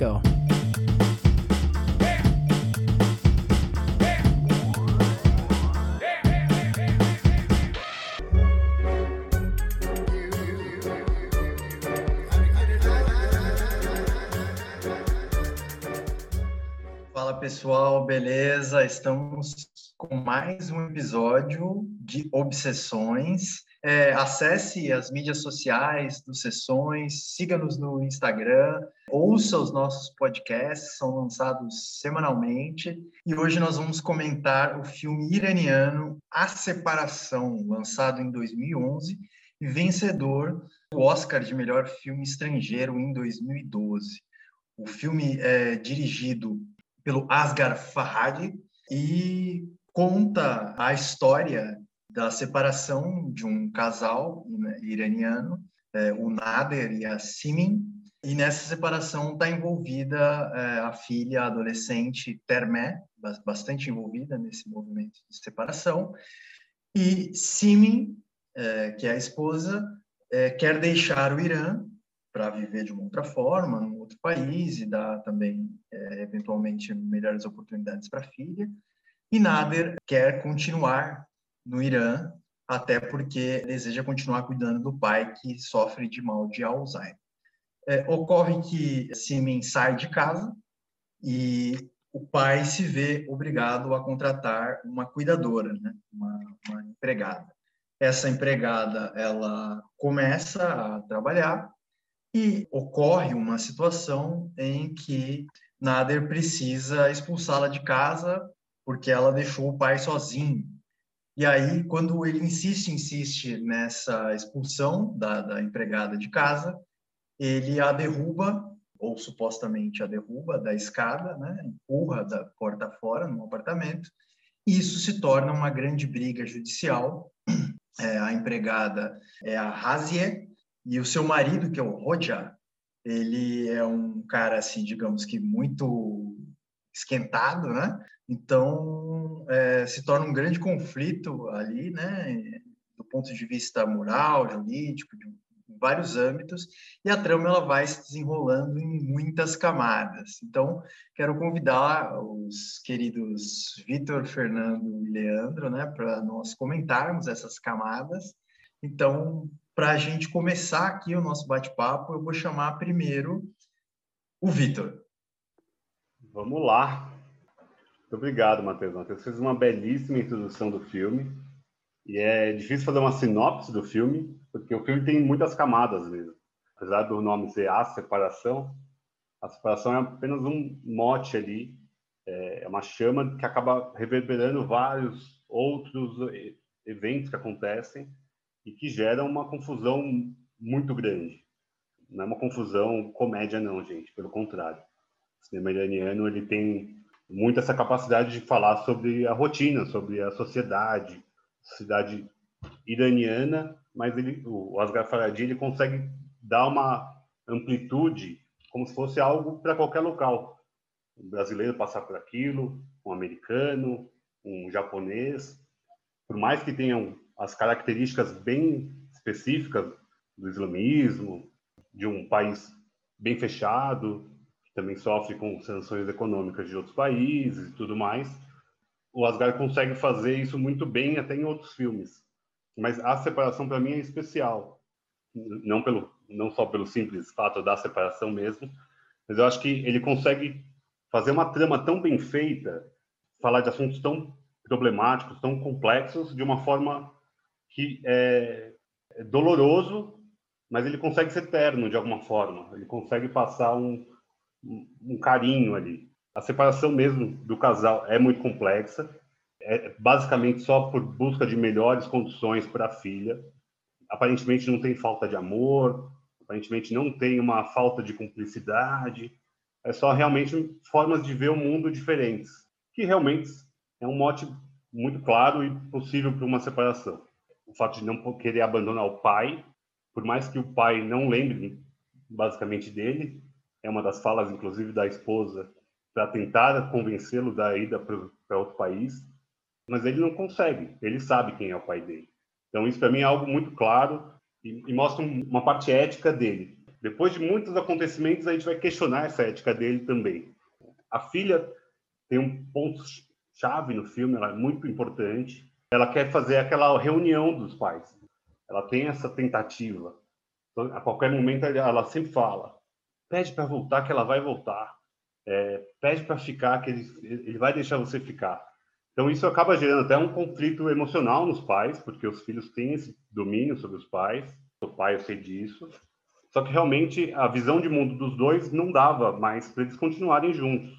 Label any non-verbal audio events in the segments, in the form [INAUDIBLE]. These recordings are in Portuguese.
go. Fala pessoal, beleza? Estamos com mais um episódio de Obsessões. É, acesse as mídias sociais dos Sessões, siga-nos no Instagram, ouça os nossos podcasts, são lançados semanalmente. E hoje nós vamos comentar o filme iraniano A Separação, lançado em 2011 e vencedor do Oscar de melhor filme estrangeiro em 2012. O filme é dirigido pelo Asghar Farhadi e conta a história da separação de um casal né, iraniano, é, o Nader e a Simin, e nessa separação está envolvida é, a filha adolescente Termé, bastante envolvida nesse movimento de separação, e Simin, é, que é a esposa, é, quer deixar o Irã para viver de uma outra forma, num outro país e dar também, é, eventualmente, melhores oportunidades para a filha. E Nader quer continuar no Irã, até porque deseja continuar cuidando do pai que sofre de mal de Alzheimer. É, ocorre que Simen sai de casa e o pai se vê obrigado a contratar uma cuidadora, né? uma, uma empregada. Essa empregada ela começa a trabalhar e ocorre uma situação em que Nader precisa expulsá-la de casa porque ela deixou o pai sozinho. E aí, quando ele insiste, insiste nessa expulsão da, da empregada de casa, ele a derruba, ou supostamente a derruba da escada, né? empurra da porta fora no apartamento, e isso se torna uma grande briga judicial. É, a empregada é a Razie, e o seu marido, que é o Roja, ele é um cara, assim, digamos que muito esquentado, né? Então, é, se torna um grande conflito ali, né? Do ponto de vista moral, jurídico, de vários âmbitos, e a trama ela vai se desenrolando em muitas camadas. Então, quero convidar os queridos Vitor, Fernando e Leandro, né, para nós comentarmos essas camadas. Então, para a gente começar aqui o nosso bate-papo, eu vou chamar primeiro o Vitor. Vamos lá. Muito obrigado, Matheus. Matheus fez uma belíssima introdução do filme. E é difícil fazer uma sinopse do filme, porque o filme tem muitas camadas mesmo. Apesar do nome ser A Separação, a separação é apenas um mote ali, é uma chama que acaba reverberando vários outros eventos que acontecem e que geram uma confusão muito grande. Não é uma confusão comédia, não, gente, pelo contrário. O cinema iraniano ele tem muito essa capacidade de falar sobre a rotina, sobre a sociedade, sociedade iraniana, mas ele, o Asghar Farhadi ele consegue dar uma amplitude como se fosse algo para qualquer local. Um brasileiro passar por aquilo, um americano, um japonês, por mais que tenham as características bem específicas do islamismo, de um país bem fechado, também sofre com sanções econômicas de outros países e tudo mais. O Asgard consegue fazer isso muito bem até em outros filmes. Mas a separação para mim é especial, não pelo não só pelo simples fato da separação mesmo, mas eu acho que ele consegue fazer uma trama tão bem feita, falar de assuntos tão problemáticos, tão complexos de uma forma que é, é doloroso, mas ele consegue ser terno de alguma forma. Ele consegue passar um, um, carinho ali. A separação mesmo do casal é muito complexa. É basicamente só por busca de melhores condições para a filha. Aparentemente não tem falta de amor, aparentemente não tem uma falta de cumplicidade. É só realmente formas de ver o mundo diferentes, que realmente é um mote muito claro e possível para uma separação o fato de não querer abandonar o pai, por mais que o pai não lembre basicamente dele, é uma das falas, inclusive, da esposa, para tentar convencê-lo da ida para outro país, mas ele não consegue, ele sabe quem é o pai dele. Então, isso para mim é algo muito claro e, e mostra uma parte ética dele. Depois de muitos acontecimentos, a gente vai questionar essa ética dele também. A filha tem um ponto chave no filme, ela é muito importante. Ela quer fazer aquela reunião dos pais. Ela tem essa tentativa. Então, a qualquer momento ela sempre fala: pede para voltar, que ela vai voltar. É, pede para ficar, que ele, ele vai deixar você ficar. Então isso acaba gerando até um conflito emocional nos pais, porque os filhos têm esse domínio sobre os pais. O pai eu sei disso. Só que realmente a visão de mundo dos dois não dava mais para eles continuarem juntos.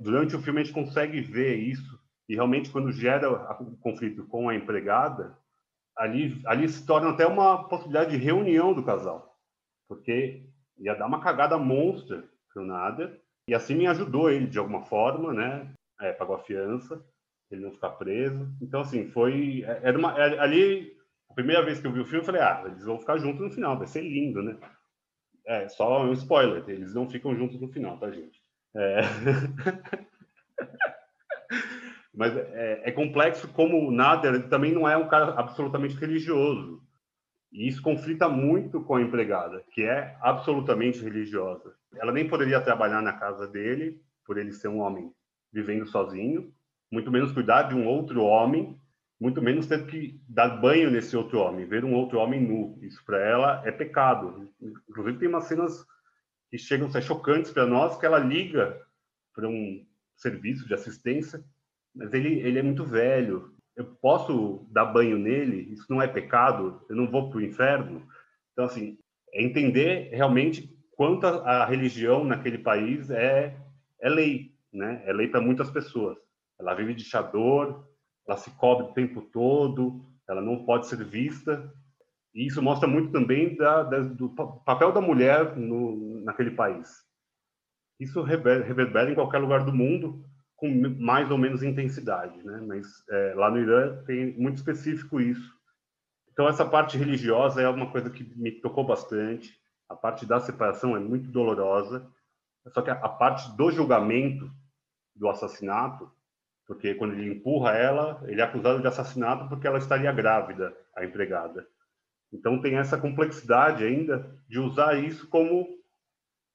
Durante o filme a gente consegue ver isso e realmente quando gera o conflito com a empregada, ali ali se torna até uma possibilidade de reunião do casal, porque ia dar uma cagada monstra pro Nader e assim me ajudou ele de alguma forma, né? É, pagou a fiança, ele não ficar preso. Então assim foi é, era uma era, ali a primeira vez que eu vi o filme, eu falei, ah, eles vão ficar juntos no final, vai ser lindo, né? É, só um spoiler, eles não ficam juntos no final, tá, gente? É... [LAUGHS] Mas é, é, complexo como o Nader também não é um cara absolutamente religioso. E isso conflita muito com a empregada, que é absolutamente religiosa. Ela nem poderia trabalhar na casa dele, por ele ser um homem vivendo sozinho, muito menos cuidar de um outro homem muito menos ter que dar banho nesse outro homem, ver um outro homem nu. Isso para ela é pecado. Inclusive tem umas cenas que chegam a ser chocantes para nós, que ela liga para um serviço de assistência, mas ele, ele é muito velho. Eu posso dar banho nele? Isso não é pecado? Eu não vou para o inferno? Então, assim, é entender realmente quanto a, a religião naquele país é, é lei, né? É lei para muitas pessoas. Ela vive de chador, ela se cobre o tempo todo, ela não pode ser vista. E isso mostra muito também da, da, do papel da mulher no, naquele país. Isso reverbera em qualquer lugar do mundo com mais ou menos intensidade, né? Mas é, lá no Irã tem muito específico isso. Então essa parte religiosa é uma coisa que me tocou bastante. A parte da separação é muito dolorosa. Só que a, a parte do julgamento do assassinato porque quando ele empurra ela, ele é acusado de assassinato porque ela estaria grávida, a empregada. Então tem essa complexidade ainda de usar isso como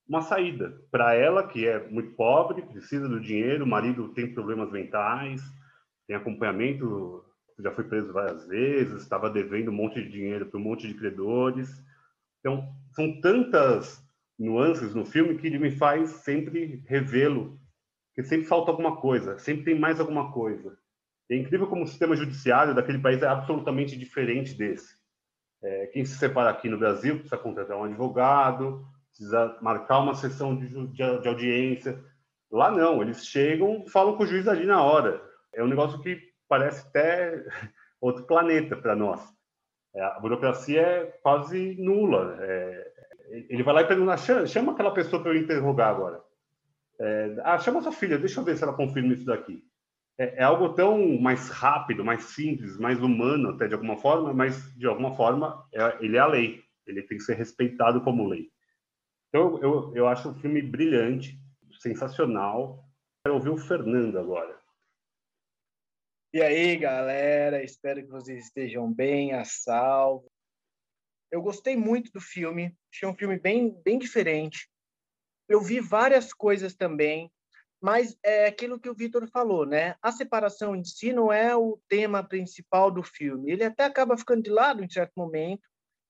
uma saída para ela que é muito pobre, precisa do dinheiro, o marido tem problemas mentais, tem acompanhamento, já foi preso várias vezes, estava devendo um monte de dinheiro para um monte de credores. Então são tantas nuances no filme que ele me faz sempre revê-lo porque sempre falta alguma coisa, sempre tem mais alguma coisa. É incrível como o sistema judiciário daquele país é absolutamente diferente desse. É, quem se separa aqui no Brasil precisa contratar um advogado, precisa marcar uma sessão de, de, de audiência. Lá não, eles chegam falam com o juiz ali na hora. É um negócio que parece até [LAUGHS] outro planeta para nós. É, a burocracia é quase nula. É, ele vai lá e pergunta: chama, chama aquela pessoa para eu interrogar agora. É, ah, chama sua filha, deixa eu ver se ela confirma isso daqui. É, é, algo tão mais rápido, mais simples, mais humano até de alguma forma, mas de alguma forma é, ele é a lei. Ele tem que ser respeitado como lei. Então eu, eu acho o filme brilhante, sensacional. Quero ouvir o Fernando agora. E aí, galera, espero que vocês estejam bem, a salvo. Eu gostei muito do filme, achei um filme bem, bem diferente eu vi várias coisas também, mas é aquilo que o Vitor falou, né? A separação em si não é o tema principal do filme. Ele até acaba ficando de lado em certo momento,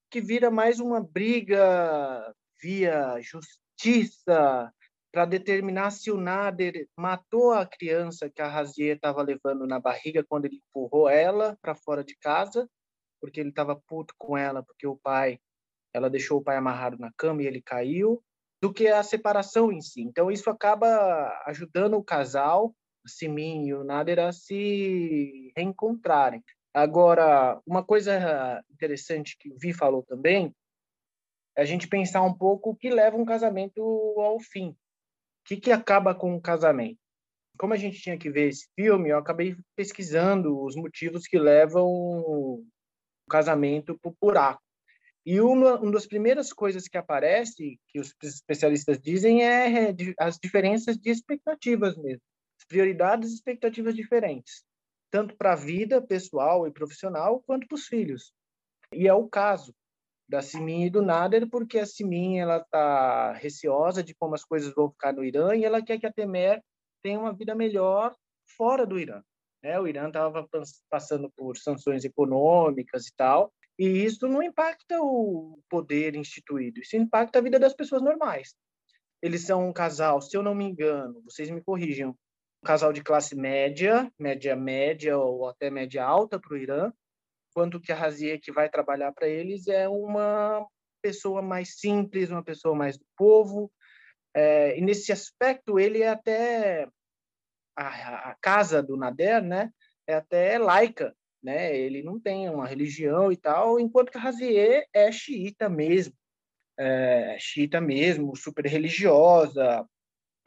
que vira mais uma briga via justiça para determinar se o Nader matou a criança que a Razier estava levando na barriga quando ele empurrou ela para fora de casa, porque ele estava puto com ela, porque o pai, ela deixou o pai amarrado na cama e ele caiu do que a separação em si. Então, isso acaba ajudando o casal, Simin e o Nader, a se reencontrarem. Agora, uma coisa interessante que o Vi falou também a gente pensar um pouco o que leva um casamento ao fim. O que, que acaba com o casamento? Como a gente tinha que ver esse filme, eu acabei pesquisando os motivos que levam o casamento para o buraco. E uma, uma das primeiras coisas que aparece, que os especialistas dizem, é as diferenças de expectativas mesmo. Prioridades e expectativas diferentes, tanto para a vida pessoal e profissional, quanto para os filhos. E é o caso. Da Simin e do Nader, porque a Simin ela está receosa de como as coisas vão ficar no Irã e ela quer que a Temer tenha uma vida melhor fora do Irã. Né? O Irã estava passando por sanções econômicas e tal, e isso não impacta o poder instituído, isso impacta a vida das pessoas normais. Eles são um casal, se eu não me engano, vocês me corrijam, um casal de classe média, média média ou até média alta para o Irã, quanto que a Razieh que vai trabalhar para eles é uma pessoa mais simples, uma pessoa mais do povo, é, e nesse aspecto ele é até a, a, casa do Nader, né, é até laica, né? Ele não tem uma religião e tal, enquanto que a Razieh é xiita mesmo, é, xiita mesmo, super religiosa.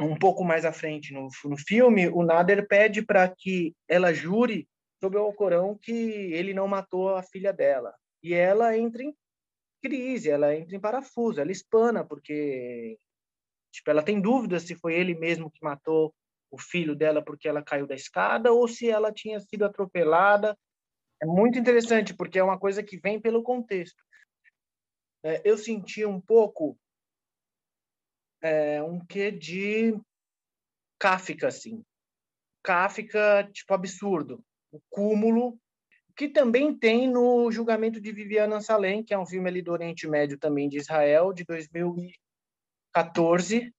Um pouco mais à frente no, no filme, o Nader pede para que ela jure sobre o Alcorão que ele não matou a filha dela. E ela entra em crise, ela entra em parafuso, ela espana, porque tipo, ela tem dúvidas se foi ele mesmo que matou o filho dela porque ela caiu da escada ou se ela tinha sido atropelada. É muito interessante, porque é uma coisa que vem pelo contexto. É, eu senti um pouco é, um quê de Kafka, assim. Kafka, tipo, absurdo o cúmulo, que também tem no julgamento de Viviana Salem, que é um filme ali do Oriente Médio também de Israel, de 2014,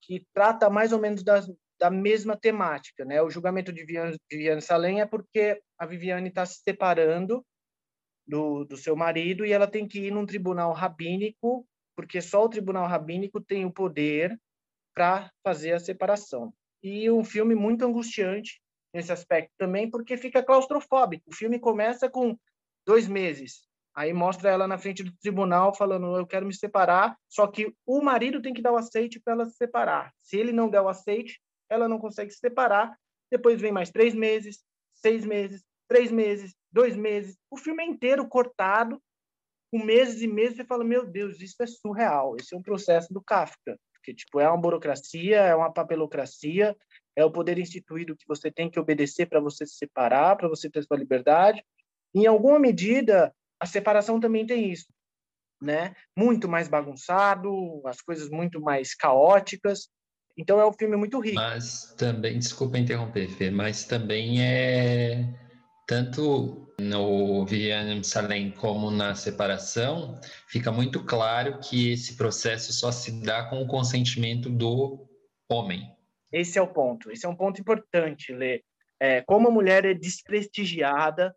que trata mais ou menos da, da mesma temática. Né? O julgamento de Viviane Salem é porque a Viviane está se separando do, do seu marido e ela tem que ir num tribunal rabínico, porque só o tribunal rabínico tem o poder para fazer a separação. E um filme muito angustiante, nesse aspecto também, porque fica claustrofóbico. O filme começa com dois meses, aí mostra ela na frente do tribunal falando: eu quero me separar, só que o marido tem que dar o aceite para ela se separar. Se ele não der o aceite, ela não consegue se separar. Depois vem mais três meses, seis meses, três meses, dois meses. O filme é inteiro cortado, com meses e meses. Você fala: meu Deus, isso é surreal. Esse é um processo do Kafka. Porque, tipo, é uma burocracia, é uma papelocracia, é o poder instituído que você tem que obedecer para você se separar, para você ter sua liberdade. Em alguma medida, a separação também tem isso, né? Muito mais bagunçado, as coisas muito mais caóticas. Então é um filme muito rico. Mas também, desculpa interromper, Fê, mas também é tanto no Viviane Salem como na separação, fica muito claro que esse processo só se dá com o consentimento do homem, esse é o ponto. Esse é um ponto importante, Lê. É, como a mulher é desprestigiada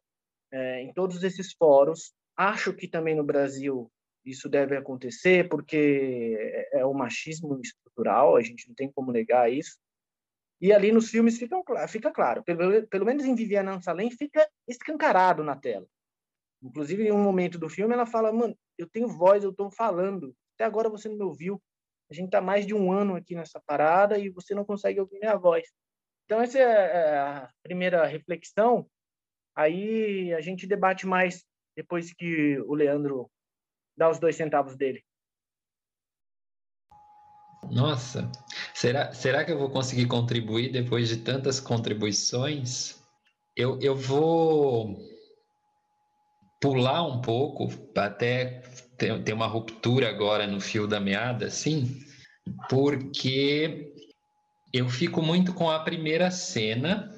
é, em todos esses fóruns, acho que também no Brasil isso deve acontecer, porque é, é o machismo estrutural, a gente não tem como negar isso. E ali nos filmes fica, fica claro, pelo, pelo menos em Viviana Salem fica escancarado na tela. Inclusive, em um momento do filme, ela fala: Mano, eu tenho voz, eu estou falando. Até agora você não me ouviu. A gente está mais de um ano aqui nessa parada e você não consegue ouvir minha voz. Então, essa é, é a primeira reflexão. Aí a gente debate mais depois que o Leandro dá os dois centavos dele. Nossa, será, será que eu vou conseguir contribuir depois de tantas contribuições? Eu, eu vou pular um pouco, até ter, ter uma ruptura agora no fio da meada, assim, porque eu fico muito com a primeira cena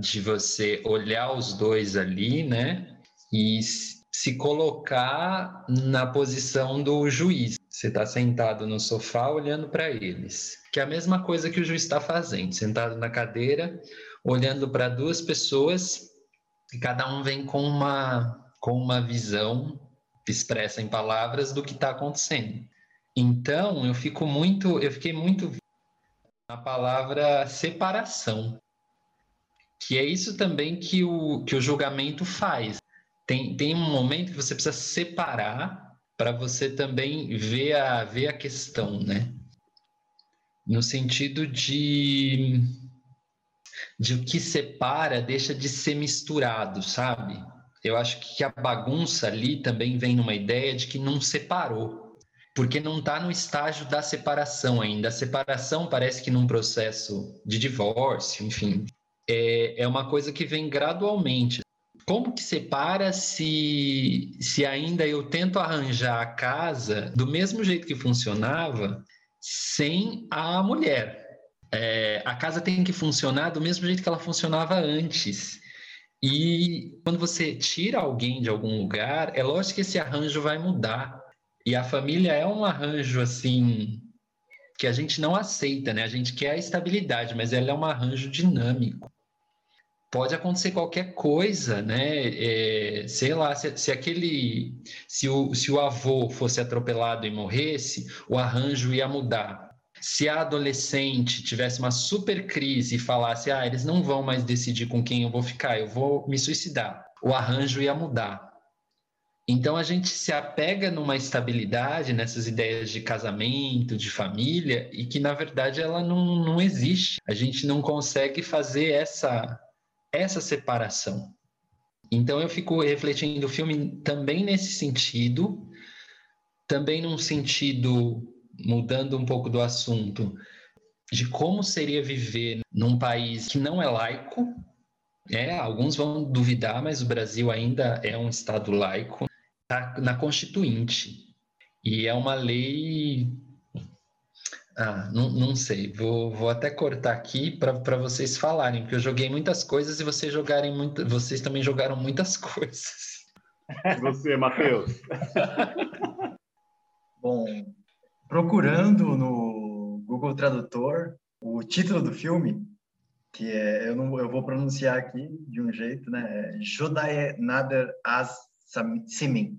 de você olhar os dois ali, né? E se colocar na posição do juiz. Você está sentado no sofá olhando para eles, que é a mesma coisa que o juiz está fazendo, sentado na cadeira, olhando para duas pessoas e cada um vem com uma com uma visão expressa em palavras do que está acontecendo. Então, eu fico muito, eu fiquei muito na palavra separação, que é isso também que o, que o julgamento faz. Tem, tem um momento que você precisa separar para você também ver a, ver a questão, né? No sentido de, de o que separa deixa de ser misturado, sabe? Eu acho que a bagunça ali também vem numa ideia de que não separou, porque não está no estágio da separação ainda. A separação parece que num processo de divórcio, enfim, é, é uma coisa que vem gradualmente. como que separa se, se ainda eu tento arranjar a casa do mesmo jeito que funcionava sem a mulher? É, a casa tem que funcionar do mesmo jeito que ela funcionava antes. E quando você tira alguém de algum lugar, é lógico que esse arranjo vai mudar. E a família é um arranjo assim que a gente não aceita, né? A gente quer a estabilidade, mas ela é um arranjo dinâmico. Pode acontecer qualquer coisa, né? É, sei lá, se, se, aquele, se o, se o avô fosse atropelado e morresse, o arranjo ia mudar. Se a adolescente tivesse uma super crise e falasse, ah, eles não vão mais decidir com quem eu vou ficar, eu vou me suicidar, o arranjo ia mudar. Então a gente se apega numa estabilidade nessas ideias de casamento, de família, e que na verdade ela não, não existe. A gente não consegue fazer essa, essa separação. Então eu fico refletindo o filme também nesse sentido, também num sentido, mudando um pouco do assunto, de como seria viver num país que não é laico. É, alguns vão duvidar, mas o Brasil ainda é um Estado laico na, na Constituinte. E é uma lei. Ah, não, não sei, vou, vou até cortar aqui para vocês falarem, porque eu joguei muitas coisas e vocês jogarem muito, vocês também jogaram muitas [LAUGHS] coisas. E você, Matheus? [LAUGHS] Bom, procurando no Google Tradutor o título do filme, que é, eu, não, eu vou pronunciar aqui de um jeito, né? É Nader Az Simin.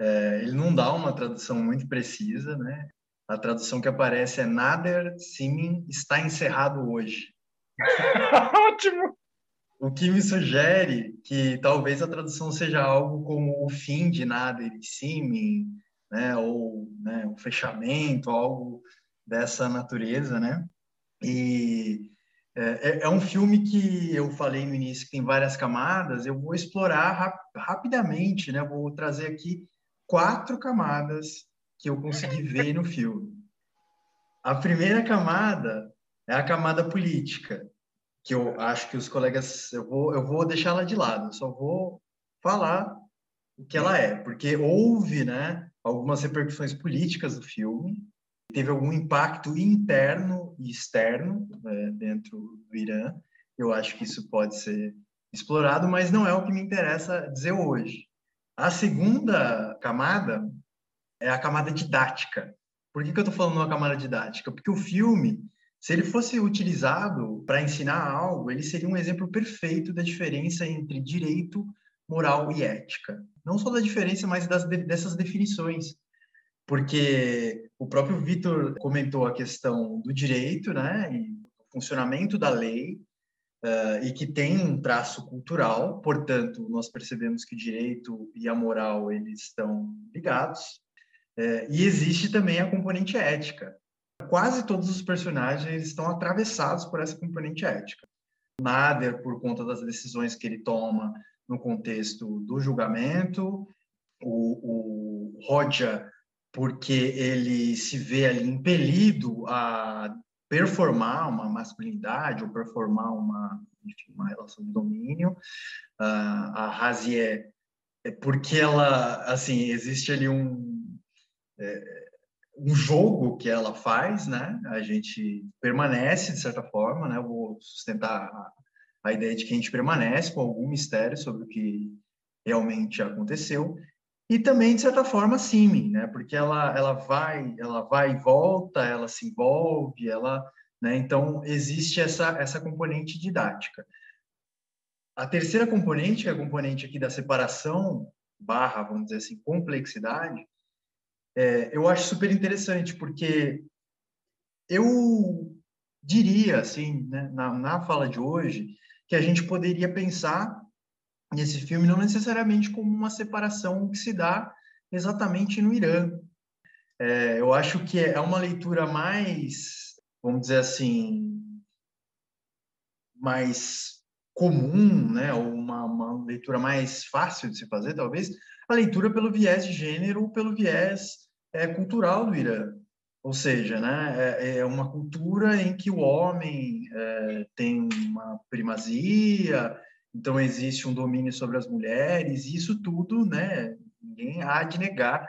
É, ele não dá uma tradução muito precisa, né? A tradução que aparece é Nader Simin está encerrado hoje. [LAUGHS] Ótimo! O que me sugere que talvez a tradução seja algo como o fim de Nader e Simin, né? Ou né, o fechamento, algo dessa natureza, né? E é, é, é, um filme que eu falei no início que tem várias camadas. Eu vou explorar rap rapidamente, né? Vou trazer aqui quatro camadas que eu consegui ver no filme. A primeira camada é a camada política, que eu acho que os colegas eu vou eu vou de lado. Eu só vou falar o que ela é, porque houve, né? Algumas repercussões políticas do filme teve algum impacto interno e externo né, dentro do Irã. Eu acho que isso pode ser explorado, mas não é o que me interessa dizer hoje. A segunda camada é a camada didática. Por que, que eu estou falando uma camada didática? Porque o filme, se ele fosse utilizado para ensinar algo, ele seria um exemplo perfeito da diferença entre direito, moral e ética. Não só da diferença, mas das, dessas definições porque o próprio Vitor comentou a questão do direito, né, e o funcionamento da lei, uh, e que tem um traço cultural, portanto, nós percebemos que o direito e a moral eles estão ligados, uh, e existe também a componente ética. Quase todos os personagens estão atravessados por essa componente ética. Nader, por conta das decisões que ele toma no contexto do julgamento, o, o porque ele se vê ali impelido a performar uma masculinidade ou performar uma, enfim, uma relação de domínio. Uh, a Razié é porque ela, assim, existe ali um, é, um jogo que ela faz, né? A gente permanece, de certa forma, né? Eu vou sustentar a, a ideia de que a gente permanece com algum mistério sobre o que realmente aconteceu e também de certa forma sim, né? Porque ela ela vai ela vai e volta, ela se envolve, ela, né? Então existe essa essa componente didática. A terceira componente, que é a componente aqui da separação barra, vamos dizer assim, complexidade, é, eu acho super interessante porque eu diria assim, né, na, na fala de hoje, que a gente poderia pensar nesse filme, não necessariamente como uma separação que se dá exatamente no Irã. É, eu acho que é uma leitura mais, vamos dizer assim, mais comum, né, uma, uma leitura mais fácil de se fazer, talvez, a leitura pelo viés de gênero ou pelo viés é, cultural do Irã. Ou seja, né, é, é uma cultura em que o homem é, tem uma primazia, então existe um domínio sobre as mulheres, e isso tudo, né, ninguém há de negar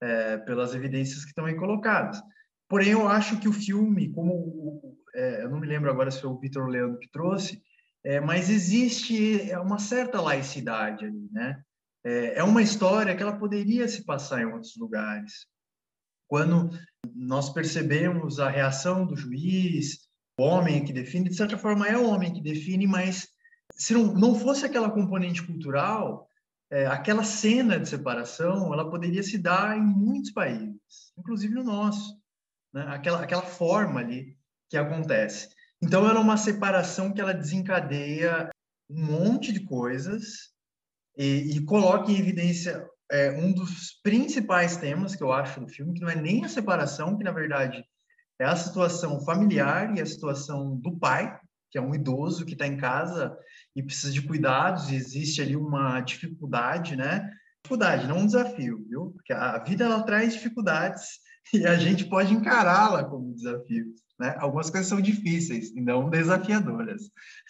é, pelas evidências que estão aí colocadas. Porém, eu acho que o filme, como é, eu não me lembro agora se foi o Vitor Leandro que trouxe, é, mas existe uma certa laicidade ali, né? É, é uma história que ela poderia se passar em outros lugares. Quando nós percebemos a reação do juiz, o homem que define, de certa forma é o homem que define, mas se não, não fosse aquela componente cultural, é, aquela cena de separação, ela poderia se dar em muitos países, inclusive no nosso, né? aquela, aquela forma ali que acontece. Então, ela é uma separação que ela desencadeia um monte de coisas e, e coloca em evidência é, um dos principais temas que eu acho do filme, que não é nem a separação, que na verdade é a situação familiar e a situação do pai, que é um idoso que está em casa e precisa de cuidados, e existe ali uma dificuldade, né? Dificuldade, não um desafio, viu? Porque a vida ela traz dificuldades [LAUGHS] e a gente pode encará-la como desafio. Né? Algumas coisas são difíceis e não desafiadoras.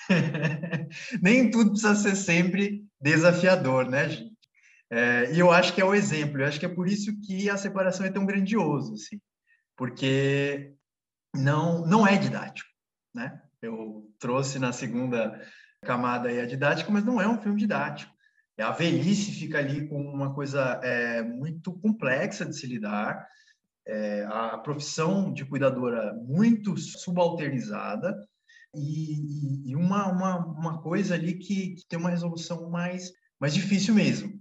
[LAUGHS] Nem tudo precisa ser sempre desafiador, né, gente? É, e eu acho que é o exemplo. Eu acho que é por isso que a separação é tão grandioso, assim, porque não não é didático, né? Eu trouxe na segunda camada aí a didática, mas não é um filme didático. A velhice fica ali com uma coisa é, muito complexa de se lidar é, a profissão de cuidadora muito subalternizada e, e uma, uma, uma, coisa ali que, que, tem uma resolução mais, mais difícil mesmo.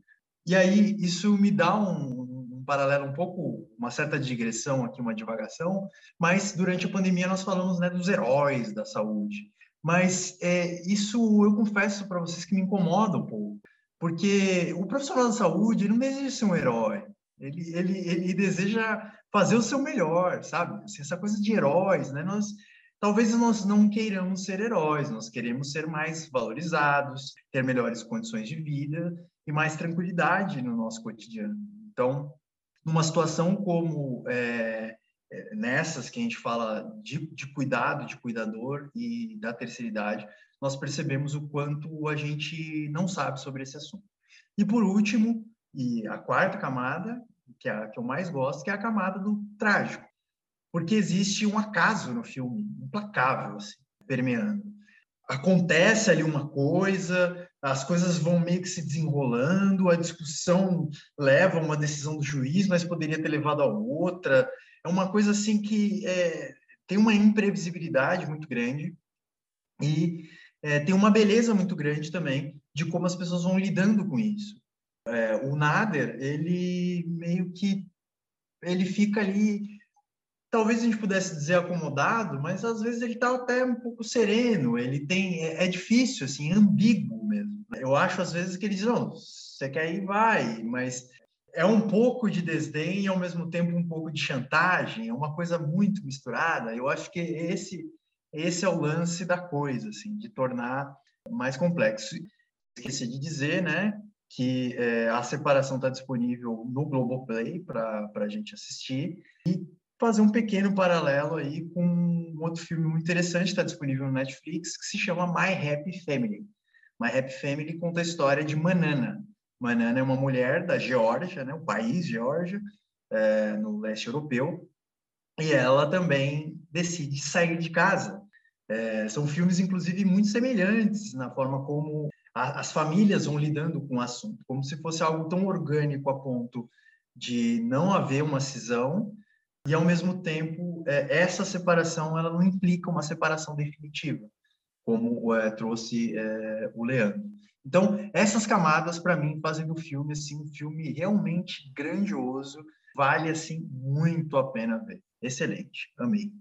E aí isso me dá um, um paralelo um pouco, uma certa digressão aqui, uma divagação, mas durante a pandemia nós falamos né, dos heróis da saúde. Mas é, isso eu confesso para vocês que me incomoda um pouco, porque o profissional da saúde não deseja ser um herói, ele, ele, ele deseja fazer o seu melhor, sabe? Assim, essa coisa de heróis, né? Nós talvez nós não queiramos ser heróis, nós queremos ser mais valorizados, ter melhores condições de vida e mais tranquilidade no nosso cotidiano. Então, numa situação como é, é, nessas que a gente fala de, de cuidado, de cuidador e da terceira idade, nós percebemos o quanto a gente não sabe sobre esse assunto. E por último, e a quarta camada, que é a que eu mais gosto, que é a camada do trágico. Porque existe um acaso no filme, implacável, assim, permeando. Acontece ali uma coisa, as coisas vão meio que se desenrolando, a discussão leva a uma decisão do juiz, mas poderia ter levado a outra. É uma coisa assim que é, tem uma imprevisibilidade muito grande e é, tem uma beleza muito grande também de como as pessoas vão lidando com isso. É, o Nader, ele meio que ele fica ali, talvez a gente pudesse dizer acomodado, mas às vezes ele está até um pouco sereno, ele tem, é, é, difícil, assim, ambíguo mesmo. Eu acho às vezes que ele diz, não, você quer ir, vai, mas é um pouco de desdém e ao mesmo tempo um pouco de chantagem, é uma coisa muito misturada. Eu acho que esse esse é o lance da coisa, assim, de tornar mais complexo. Esqueci de dizer, né, que é, a separação está disponível no Globoplay para a gente assistir e fazer um pequeno paralelo aí com um outro filme muito interessante está disponível no Netflix que se chama My Happy Family. My Happy Family conta a história de Manana. Manana é uma mulher da Geórgia, né, o país Geórgia, é, no leste europeu, e ela também decide sair de casa. É, são filmes, inclusive, muito semelhantes na forma como as famílias vão lidando com o assunto, como se fosse algo tão orgânico a ponto de não haver uma cisão e ao mesmo tempo é, essa separação ela não implica uma separação definitiva, como é, trouxe é, o Leandro. Então essas camadas para mim fazem do filme assim um filme realmente grandioso, vale assim muito a pena ver. Excelente, amei.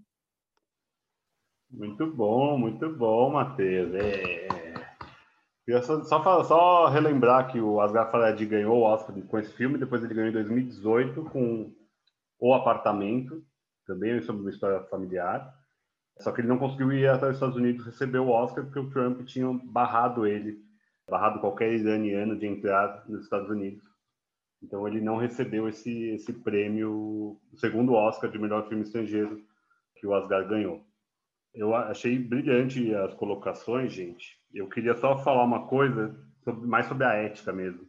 Muito bom, muito bom, Matheus. É, Queria só, só, relembrar que o Asghar Farhadi ganhou o Oscar com esse filme, depois ele ganhou em 2018 com O Apartamento, também sobre uma história familiar. Só que ele não conseguiu ir até os Estados Unidos receber o Oscar porque o Trump tinha barrado ele, barrado qualquer iraniano de entrar nos Estados Unidos. Então ele não recebeu esse, esse prêmio, o segundo Oscar de melhor filme estrangeiro que o Asghar ganhou. Eu achei brilhante as colocações, gente. Eu queria só falar uma coisa sobre, mais sobre a ética mesmo,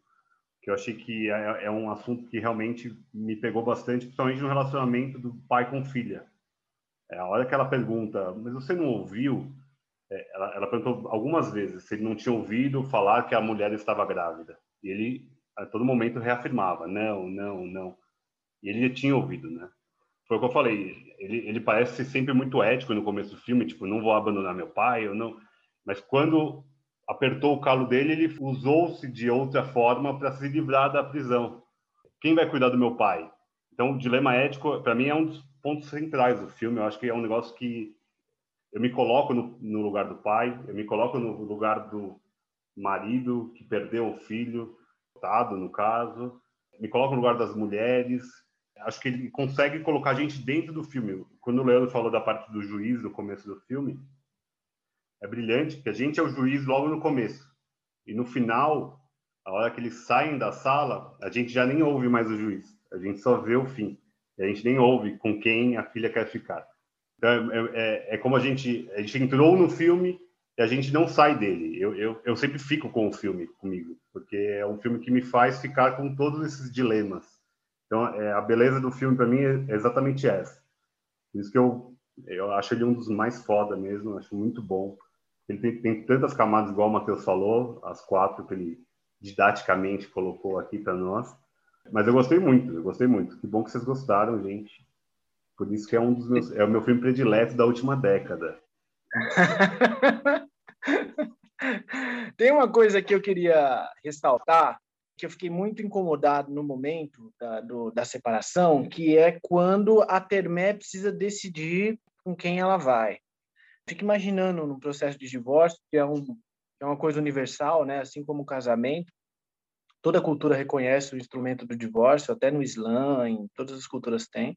que eu achei que é, é, um assunto que realmente me pegou bastante, principalmente no relacionamento do pai com filha. É, a hora que ela pergunta, mas você não ouviu? É, ela, ela perguntou algumas vezes se ele não tinha ouvido falar que a mulher estava grávida. E ele, a todo momento, reafirmava: não, não, não. E ele tinha ouvido, né? Foi o que eu falei. Ele, ele parece sempre muito ético no começo do filme, tipo, não vou abandonar meu pai, eu não. Mas quando apertou o calo dele, ele usou-se de outra forma para se livrar da prisão. Quem vai cuidar do meu pai? Então, o dilema ético, para mim, é um dos pontos centrais do filme. Eu acho que é um negócio que eu me coloco no, no lugar do pai, eu me coloco no lugar do marido que perdeu o filho, dado no caso, me coloco no lugar das mulheres. Acho que ele consegue colocar a gente dentro do filme. Quando o Leandro falou da parte do juiz no começo do filme, é brilhante, que a gente é o juiz logo no começo. E no final, a hora que eles saem da sala, a gente já nem ouve mais o juiz. A gente só vê o fim. E a gente nem ouve com quem a filha quer ficar. Então, é, é, é como a gente, a gente entrou no filme e a gente não sai dele. Eu, eu, eu sempre fico com o filme comigo, porque é um filme que me faz ficar com todos esses dilemas. Então, é, a beleza do filme, para mim, é exatamente essa. Por isso que eu, eu acho ele um dos mais foda mesmo, acho muito bom. Ele tem, tem tantas camadas, igual o Matheus falou, as quatro que ele didaticamente colocou aqui para nós. Mas eu gostei muito, eu gostei muito. Que bom que vocês gostaram, gente. Por isso que é um dos meus, é o meu filme predileto da última década. [LAUGHS] Tem uma coisa que eu queria ressaltar, que eu fiquei muito incomodado no momento da, do, da separação, que é quando a Termé precisa decidir com quem ela vai fico imaginando no processo de divórcio, que é, um, é uma coisa universal, né? assim como o casamento, toda cultura reconhece o instrumento do divórcio, até no Islã, em todas as culturas tem.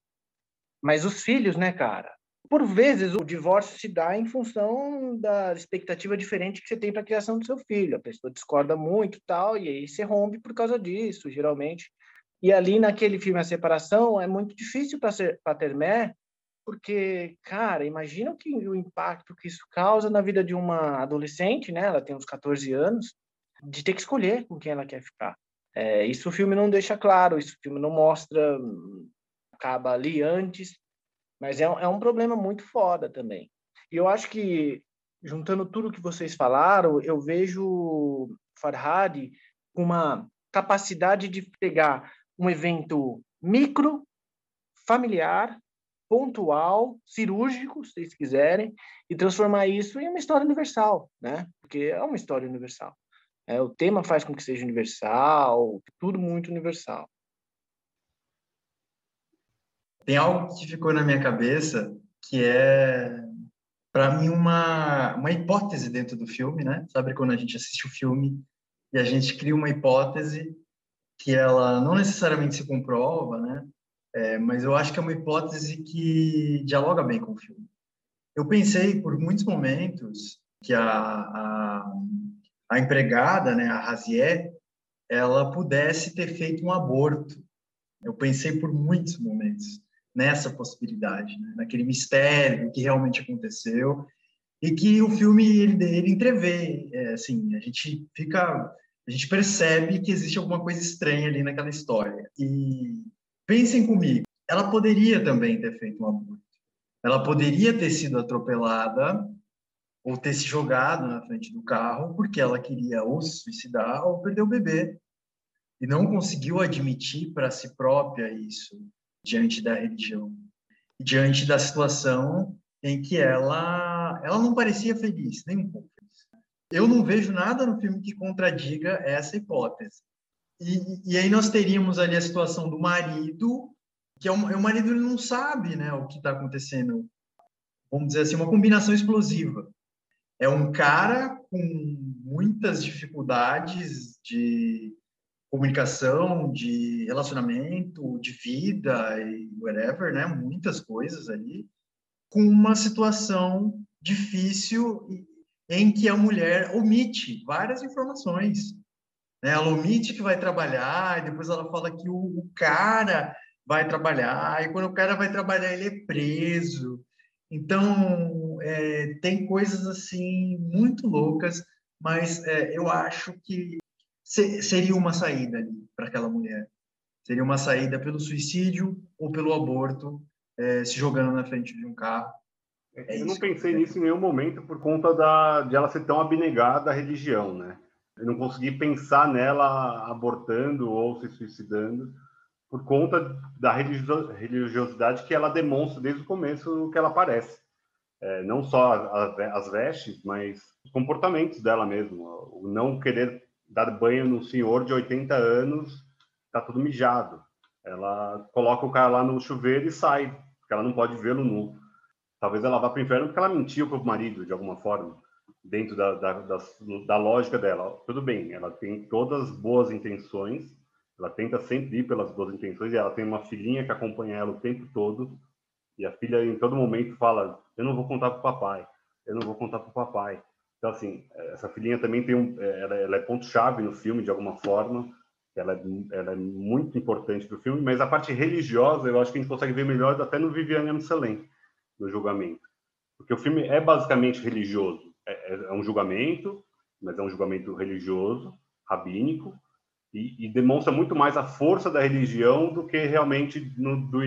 Mas os filhos, né, cara? Por vezes o divórcio se dá em função da expectativa diferente que você tem para a criação do seu filho. A pessoa discorda muito, tal, e aí você rompe por causa disso, geralmente. E ali naquele filme A Separação é muito difícil para ter mé porque, cara, imagina o, que, o impacto que isso causa na vida de uma adolescente, né? Ela tem uns 14 anos, de ter que escolher com quem ela quer ficar. É, isso o filme não deixa claro, isso o filme não mostra, acaba ali antes, mas é, é um problema muito foda também. E eu acho que, juntando tudo que vocês falaram, eu vejo Farhad com uma capacidade de pegar um evento micro, familiar, pontual, cirúrgico, se vocês quiserem, e transformar isso em uma história universal, né? Porque é uma história universal. É, o tema faz com que seja universal, tudo muito universal. Tem algo que ficou na minha cabeça que é, para mim, uma, uma hipótese dentro do filme, né? Sabe quando a gente assiste o filme e a gente cria uma hipótese que ela não necessariamente se comprova, né? É, mas eu acho que é uma hipótese que dialoga bem com o filme. Eu pensei por muitos momentos que a, a, a empregada, né, a Razier, ela pudesse ter feito um aborto. Eu pensei por muitos momentos nessa possibilidade, né, naquele mistério que realmente aconteceu e que o filme ele, ele entrevê, é, assim, a gente fica, a gente percebe que existe alguma coisa estranha ali naquela história. E Pensem comigo, ela poderia também ter feito um aborto. Ela poderia ter sido atropelada ou ter se jogado na frente do carro porque ela queria ou se suicidar ou perder o bebê. E não conseguiu admitir para si própria isso diante da religião, diante da situação em que ela ela não parecia feliz, nem um pouco. Eu não vejo nada no filme que contradiga essa hipótese. E, e aí nós teríamos ali a situação do marido, que é o, é o marido ele não sabe né, o que está acontecendo. Vamos dizer assim, uma combinação explosiva. É um cara com muitas dificuldades de comunicação, de relacionamento, de vida e whatever, né? Muitas coisas ali, com uma situação difícil em que a mulher omite várias informações. Né? Ela omite que vai trabalhar, e depois ela fala que o, o cara vai trabalhar, e quando o cara vai trabalhar, ele é preso. Então, é, tem coisas assim muito loucas, mas é, eu acho que se, seria uma saída para aquela mulher. Seria uma saída pelo suicídio ou pelo aborto, é, se jogando na frente de um carro. É eu não pensei nisso em nenhum momento por conta da, de ela ser tão abnegada à religião, né? Eu não consegui pensar nela abortando ou se suicidando por conta da religiosidade que ela demonstra desde o começo que ela aparece. É, não só as vestes, mas os comportamentos dela mesmo. O não querer dar banho no senhor de 80 anos, tá tudo mijado. Ela coloca o cara lá no chuveiro e sai, porque ela não pode vê-lo nu. Talvez ela vá para o inferno porque ela mentiu para o marido, de alguma forma, dentro da, da, da, da lógica dela. Tudo bem, ela tem todas as boas intenções, ela tenta sempre ir pelas boas intenções, e ela tem uma filhinha que acompanha ela o tempo todo, e a filha em todo momento fala: Eu não vou contar para o papai, eu não vou contar para o papai. Então, assim, essa filhinha também tem um. Ela, ela é ponto-chave no filme, de alguma forma. Ela é, ela é muito importante para o filme, mas a parte religiosa eu acho que a gente consegue ver melhor até no Viviane Amselem, no julgamento. Porque o filme é basicamente religioso. É, é, é um julgamento, mas é um julgamento religioso, rabínico, e, e, demonstra muito mais a força da religião do que realmente no, do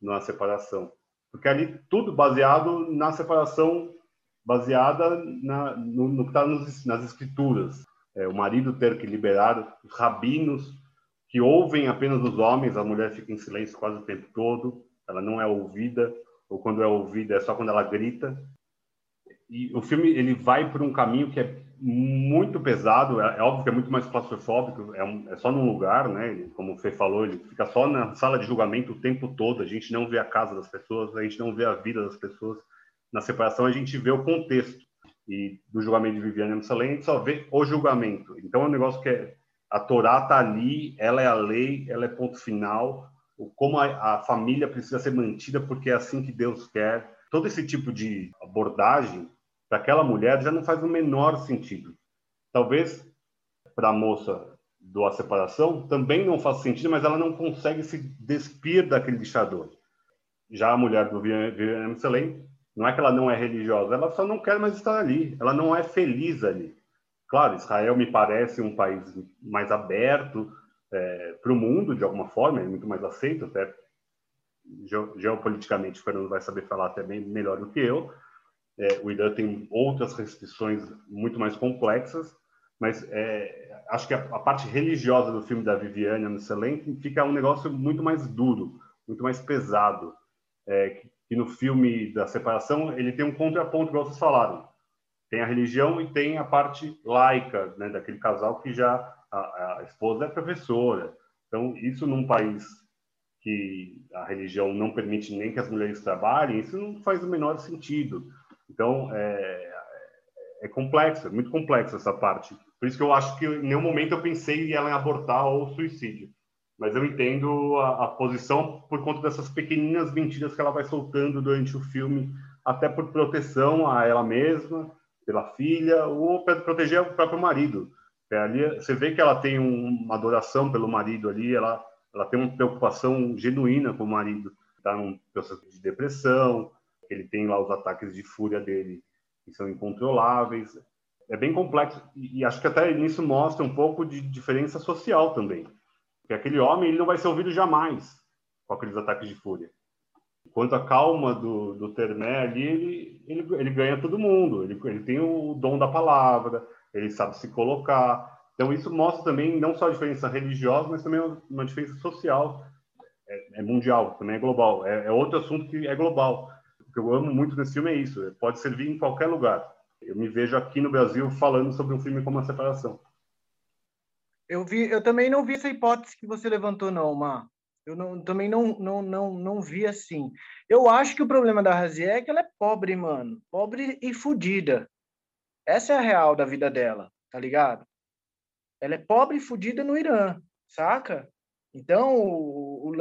na separação. Porque ali tudo baseado na separação, baseada na, no, no que está nas escrituras. É, o marido ter que liberar os rabinos que ouvem apenas os homens, a mulher fica em silêncio quase o tempo todo, ela não é ouvida, ou quando é ouvida é só quando ela grita. E o filme ele vai por um caminho que é muito pesado, é, é óbvio que é muito mais claustrofóbico, é, um, é, só num lugar, né? Como o Fê falou, ele fica só na sala de julgamento o tempo todo, a gente não vê a casa das pessoas, a gente não vê a vida das pessoas. Na separação a gente vê o contexto e do julgamento de Viviane Amsalem, a gente só vê o julgamento. Então é um negócio que é, a Torá está ali, ela é a lei, ela é ponto final, como a, a família precisa ser mantida porque é assim que Deus quer. Todo esse tipo de abordagem para aquela mulher já não faz o menor sentido. Talvez para a moça do A Separação também não faz sentido, mas ela não consegue se despir daquele lixador. Já a mulher do Viviane Selem, não é que ela não é religiosa, ela só não quer mais estar ali, ela não é feliz ali. Claro, Israel me parece um país mais aberto é, para o mundo, de alguma forma, é muito mais aceito, até geopoliticamente, o Fernando vai saber falar até bem melhor do que eu, é, o Irã tem outras restrições muito mais complexas, mas é, acho que a, a, parte religiosa do filme da Viviane Amselem fica um negócio muito mais duro, muito mais pesado. É, que, que, no filme da separação ele tem um contraponto, igual vocês falaram. Tem a religião e tem a parte laica, né, daquele casal que já a, a esposa é professora. Então, isso num país que a religião não permite nem que as mulheres trabalhem, isso não faz o menor sentido. Então, é, é complexo, é muito complexo essa parte. Por isso que eu acho que em nenhum momento eu pensei em ela em abortar ou suicídio. Mas eu entendo a, a, posição por conta dessas pequeninas mentiras que ela vai soltando durante o filme, até por proteção a ela mesma, pela filha, ou para proteger o próprio marido. É, ali, você vê que ela tem um, uma adoração pelo marido ali, ela, ela tem uma preocupação genuína com o marido. Está num processo de depressão, ele tem lá os ataques de fúria dele, que são incontroláveis. É bem complexo. E, acho que até nisso mostra um pouco de diferença social também. Porque aquele homem ele não vai ser ouvido jamais com aqueles ataques de fúria. Enquanto a calma do, do Termé ali, ele, ele, ele ganha todo mundo. Ele, ele tem o dom da palavra, ele sabe se colocar. Então, isso mostra também não só a diferença religiosa, mas também uma diferença social. É, é mundial, também é global. É, é, outro assunto que é global que eu amo muito nesse filme é isso. Pode servir em qualquer lugar. Eu me vejo aqui no Brasil falando sobre um filme como A Separação. Eu vi, eu também não vi essa hipótese que você levantou, não, Mar. Eu não, também não, não, não, não vi assim. Eu acho que o problema da Razié é que ela é pobre, mano. Pobre e fodida. Essa é a real da vida dela, tá ligado? Ela é pobre e fodida no Irã, saca? Então,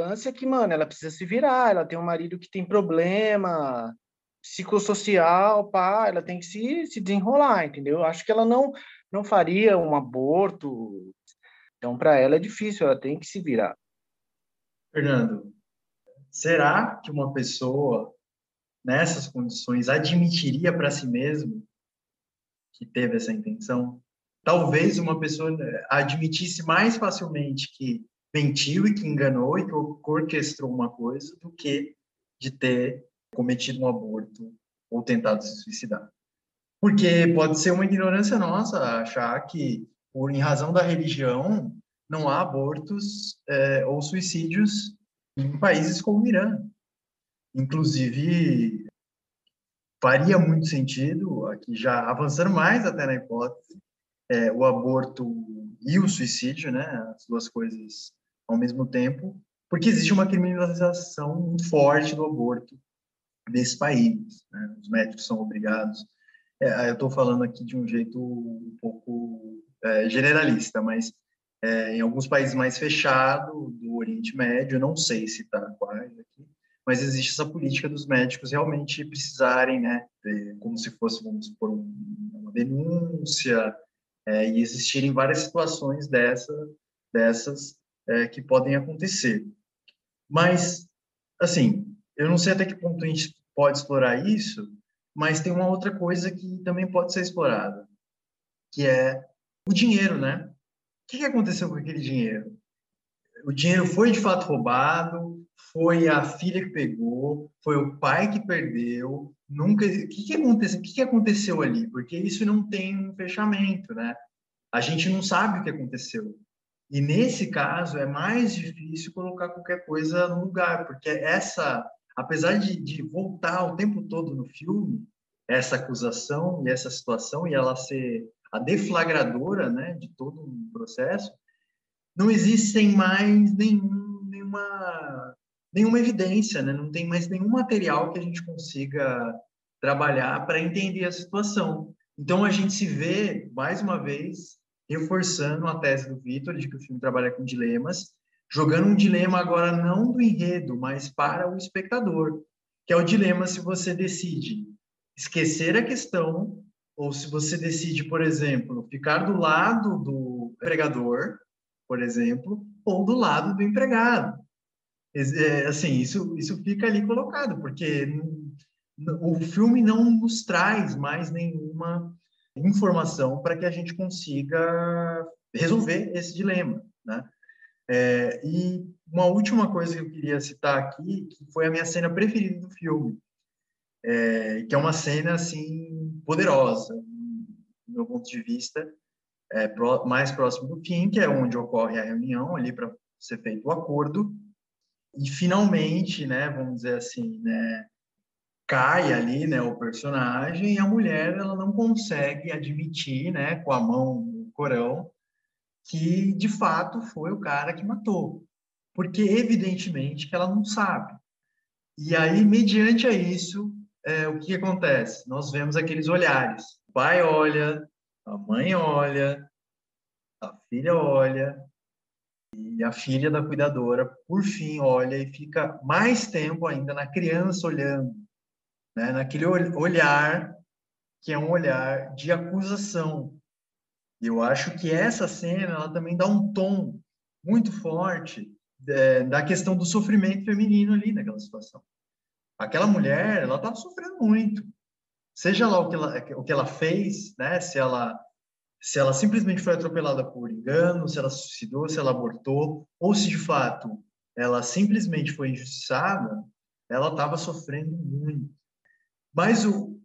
é que, mano, ela precisa se virar, ela tem um marido que tem problema psicossocial, pá, ela tem que se, se desenrolar, entendeu? Acho que ela não, não faria um aborto, então para ela é difícil, ela tem que se virar. Fernando, será que uma pessoa nessas condições, admitiria para si mesmo que teve essa intenção? Talvez uma pessoa eh, admitisse mais facilmente que mentiu e que enganou e que orquestrou uma coisa do que de ter cometido um aborto ou tentado se suicidar. Porque pode ser uma ignorância nossa achar que, por em razão da religião, não há abortos é, ou suicídios em países como o Irã. Inclusive, faria muito sentido, aqui já avançando mais até na hipótese, é, o aborto e o suicídio, né, as duas coisas ao mesmo tempo, porque existe uma criminalização forte do aborto nesse país. Né? Os médicos são obrigados. É, eu estou falando aqui de um jeito um pouco é, generalista, mas é, em alguns países mais fechados do Oriente Médio, não sei se está quais aqui, mas existe essa política dos médicos realmente precisarem, né, como se fosse, vamos supor, uma denúncia, é, e existirem várias situações dessa, dessas é, que podem acontecer. Mas, assim, eu não sei até que ponto a gente pode explorar isso, mas tem uma outra coisa que também pode ser explorada, que é o dinheiro, né? O que aconteceu com aquele dinheiro? O dinheiro foi de fato roubado, foi a filha que pegou, foi o pai que perdeu, nunca. O que, que aconteceu? O que, que aconteceu ali? Porque isso não tem um fechamento, né? A gente não sabe o que aconteceu. E nesse caso é mais difícil colocar qualquer coisa no lugar, porque essa, apesar de, de voltar o tempo todo no filme, essa acusação e essa situação e ela ser a deflagradora, né, de todo o processo, não existem mais nenhum, nenhuma nenhuma evidência, né? Não tem mais nenhum material que a gente consiga trabalhar para entender a situação. Então a gente se vê mais uma vez reforçando a tese do Vitor de que o filme trabalha com dilemas, jogando um dilema agora não do enredo, mas para o espectador, que é o dilema se você decide esquecer a questão ou se você decide, por exemplo, ficar do lado do empregador, por exemplo, ou do lado do empregado. É, assim, isso isso fica ali colocado, porque o filme não nos traz mais nenhuma informação para que a gente consiga resolver esse dilema, né? É, e uma última coisa que eu queria citar aqui, que foi a minha cena preferida do filme, é, que é uma cena assim poderosa, do meu ponto de vista, é, pro, mais próximo do fim, que é onde ocorre a reunião ali para ser feito o acordo, e finalmente, né, vamos dizer assim, né, cai ali, né, o personagem e a mulher ela não consegue admitir, né, com a mão no corão, que de fato foi o cara que matou, porque evidentemente que ela não sabe. E aí, mediante a isso, é, o que acontece? Nós vemos aqueles olhares. O pai olha, a mãe olha, a filha olha, e a filha da cuidadora, por fim, olha e fica mais tempo ainda na criança olhando né? naquele olhar que é um olhar de acusação. E eu acho que essa cena ela também dá um tom muito forte é, da questão do sofrimento feminino ali naquela situação. Aquela mulher, ela estava sofrendo muito. Seja lá o que ela, o que ela fez, né? Se ela se ela simplesmente foi atropelada por engano, se ela suicidou, se ela abortou, ou se de fato ela simplesmente foi injustiçada, ela estava sofrendo muito. Mas o,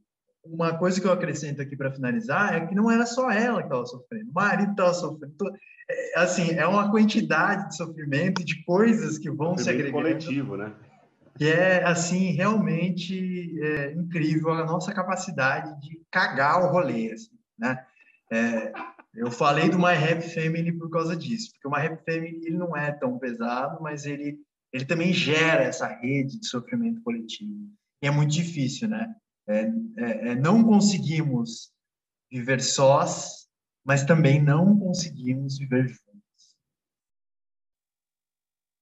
uma coisa que eu acrescento aqui para finalizar é que não era só ela que estava sofrendo, o marido estava sofrendo. É, assim, é uma quantidade de sofrimento, de coisas que vão se agregando. coletivo, né? Que é, assim, realmente é, incrível a nossa capacidade de cagar o rolê, assim, né? É, eu falei do My Happy Family por causa disso, porque o My Happy Family ele não é tão pesado, mas ele, ele também gera essa rede de sofrimento coletivo. E é muito difícil, né? É, é, é, não conseguimos viver sós, mas também não conseguimos viver juntos.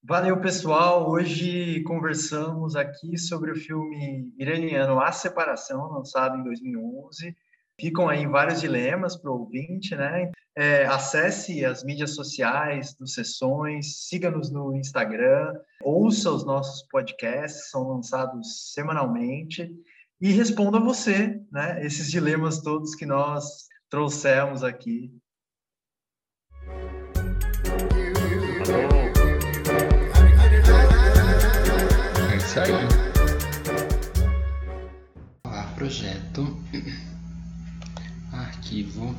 Valeu, pessoal. Hoje conversamos aqui sobre o filme iraniano A Separação, lançado em 2011. ficam aí vários dilemas para o ouvinte, né? É, acesse as mídias sociais dos Sessões, siga-nos no Instagram, ouça os nossos podcasts, são lançados semanalmente, e responda você, né? Esses dilemas todos que nós trouxemos aqui. É isso aí. projeto arquivo